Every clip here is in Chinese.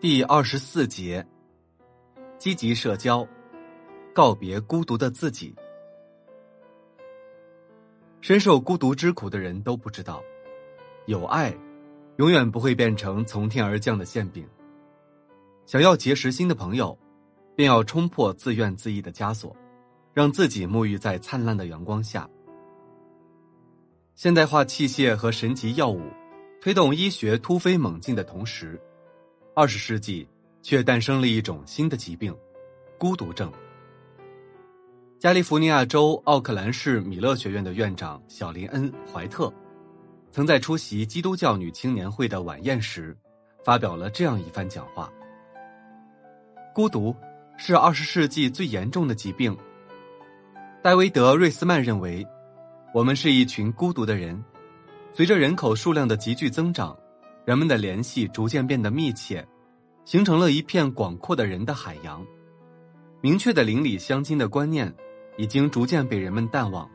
第二十四节：积极社交，告别孤独的自己。深受孤独之苦的人都不知道，有爱，永远不会变成从天而降的馅饼。想要结识新的朋友，便要冲破自怨自艾的枷锁，让自己沐浴在灿烂的阳光下。现代化器械和神奇药物推动医学突飞猛进的同时，二十世纪却诞生了一种新的疾病——孤独症。加利福尼亚州奥克兰市米勒学院的院长小林恩·怀特，曾在出席基督教女青年会的晚宴时，发表了这样一番讲话：“孤独是二十世纪最严重的疾病。”戴维德·瑞斯曼认为，我们是一群孤独的人。随着人口数量的急剧增长，人们的联系逐渐变得密切，形成了一片广阔的人的海洋。明确的邻里相亲的观念。已经逐渐被人们淡忘，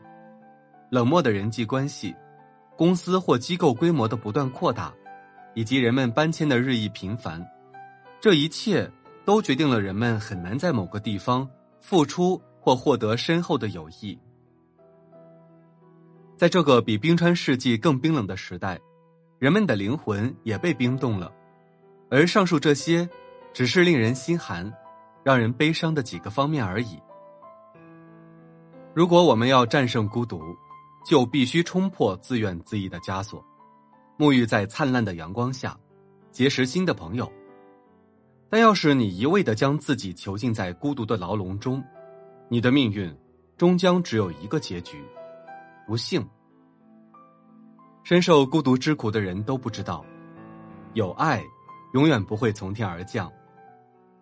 冷漠的人际关系，公司或机构规模的不断扩大，以及人们搬迁的日益频繁，这一切都决定了人们很难在某个地方付出或获得深厚的友谊。在这个比冰川世纪更冰冷的时代，人们的灵魂也被冰冻了，而上述这些，只是令人心寒、让人悲伤的几个方面而已。如果我们要战胜孤独，就必须冲破自怨自艾的枷锁，沐浴在灿烂的阳光下，结识新的朋友。但要是你一味的将自己囚禁在孤独的牢笼中，你的命运终将只有一个结局：不幸。深受孤独之苦的人都不知道，有爱永远不会从天而降。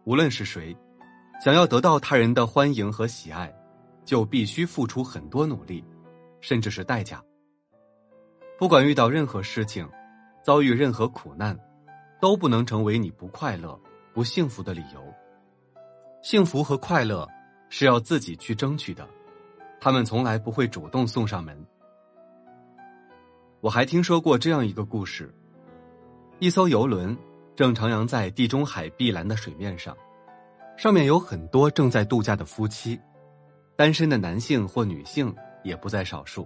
无论是谁，想要得到他人的欢迎和喜爱。就必须付出很多努力，甚至是代价。不管遇到任何事情，遭遇任何苦难，都不能成为你不快乐、不幸福的理由。幸福和快乐是要自己去争取的，他们从来不会主动送上门。我还听说过这样一个故事：一艘游轮正徜徉在地中海碧蓝的水面上，上面有很多正在度假的夫妻。单身的男性或女性也不在少数，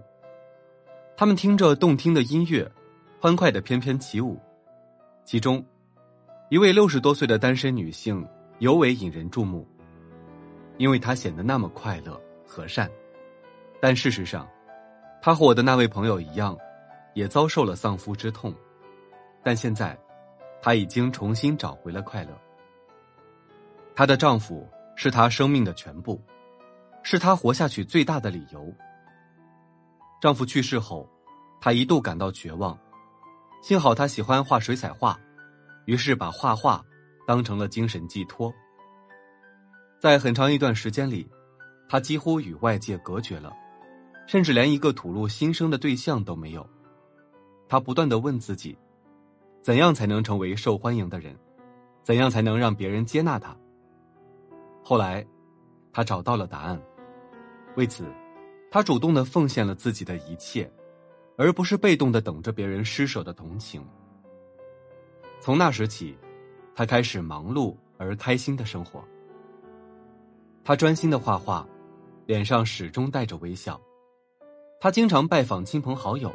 他们听着动听的音乐，欢快的翩翩起舞。其中，一位六十多岁的单身女性尤为引人注目，因为她显得那么快乐和善。但事实上，她和我的那位朋友一样，也遭受了丧夫之痛。但现在，她已经重新找回了快乐。她的丈夫是她生命的全部。是她活下去最大的理由。丈夫去世后，她一度感到绝望，幸好她喜欢画水彩画，于是把画画当成了精神寄托。在很长一段时间里，她几乎与外界隔绝了，甚至连一个吐露心声的对象都没有。他不断的问自己：怎样才能成为受欢迎的人？怎样才能让别人接纳他？后来，他找到了答案。为此，他主动的奉献了自己的一切，而不是被动的等着别人施舍的同情。从那时起，他开始忙碌而开心的生活。他专心的画画，脸上始终带着微笑。他经常拜访亲朋好友，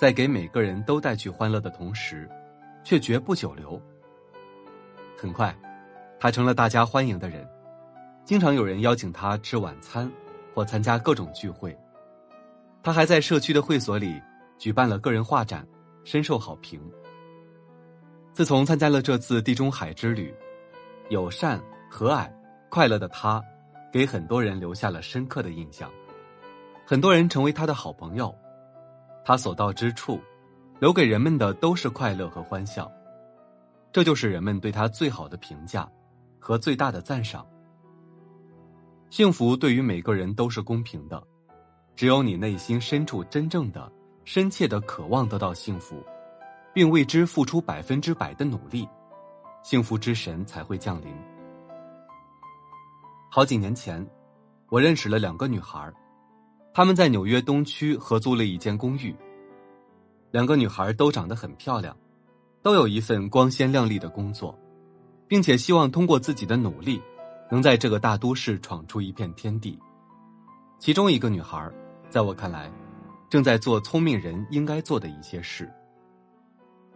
在给每个人都带去欢乐的同时，却绝不久留。很快，他成了大家欢迎的人，经常有人邀请他吃晚餐。或参加各种聚会，他还在社区的会所里举办了个人画展，深受好评。自从参加了这次地中海之旅，友善、和蔼、快乐的他，给很多人留下了深刻的印象。很多人成为他的好朋友，他所到之处，留给人们的都是快乐和欢笑。这就是人们对他最好的评价，和最大的赞赏。幸福对于每个人都是公平的，只有你内心深处真正的、深切的渴望得到幸福，并为之付出百分之百的努力，幸福之神才会降临。好几年前，我认识了两个女孩，他们在纽约东区合租了一间公寓。两个女孩都长得很漂亮，都有一份光鲜亮丽的工作，并且希望通过自己的努力，能在这个大都市闯出一片天地。其中一个女孩，在我看来，正在做聪明人应该做的一些事。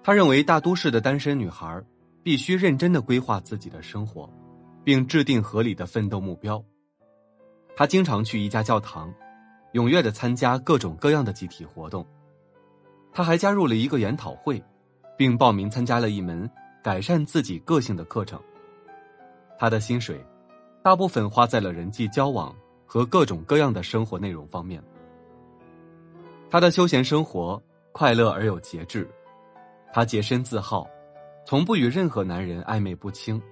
她认为大都市的单身女孩必须认真的规划自己的生活，并制定合理的奋斗目标。她经常去一家教堂，踊跃的参加各种各样的集体活动。她还加入了一个研讨会，并报名参加了一门改善自己个性的课程。她的薪水，大部分花在了人际交往和各种各样的生活内容方面。她的休闲生活快乐而有节制，她洁身自好，从不与任何男人暧昧不清。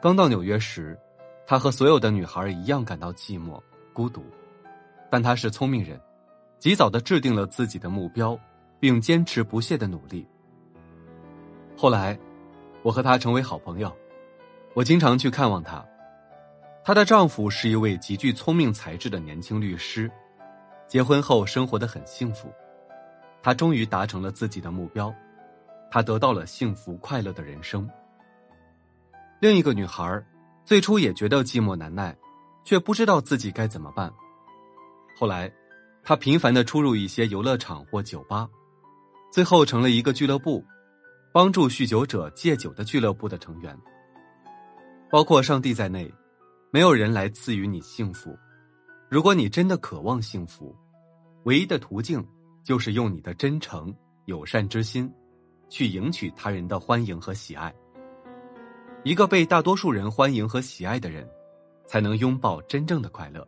刚到纽约时，她和所有的女孩一样感到寂寞孤独，但她是聪明人。及早的制定了自己的目标，并坚持不懈的努力。后来，我和他成为好朋友，我经常去看望他。她的丈夫是一位极具聪明才智的年轻律师，结婚后生活的很幸福。她终于达成了自己的目标，她得到了幸福快乐的人生。另一个女孩，最初也觉得寂寞难耐，却不知道自己该怎么办。后来。他频繁的出入一些游乐场或酒吧，最后成了一个俱乐部，帮助酗酒者戒酒的俱乐部的成员。包括上帝在内，没有人来赐予你幸福。如果你真的渴望幸福，唯一的途径就是用你的真诚、友善之心，去赢取他人的欢迎和喜爱。一个被大多数人欢迎和喜爱的人，才能拥抱真正的快乐。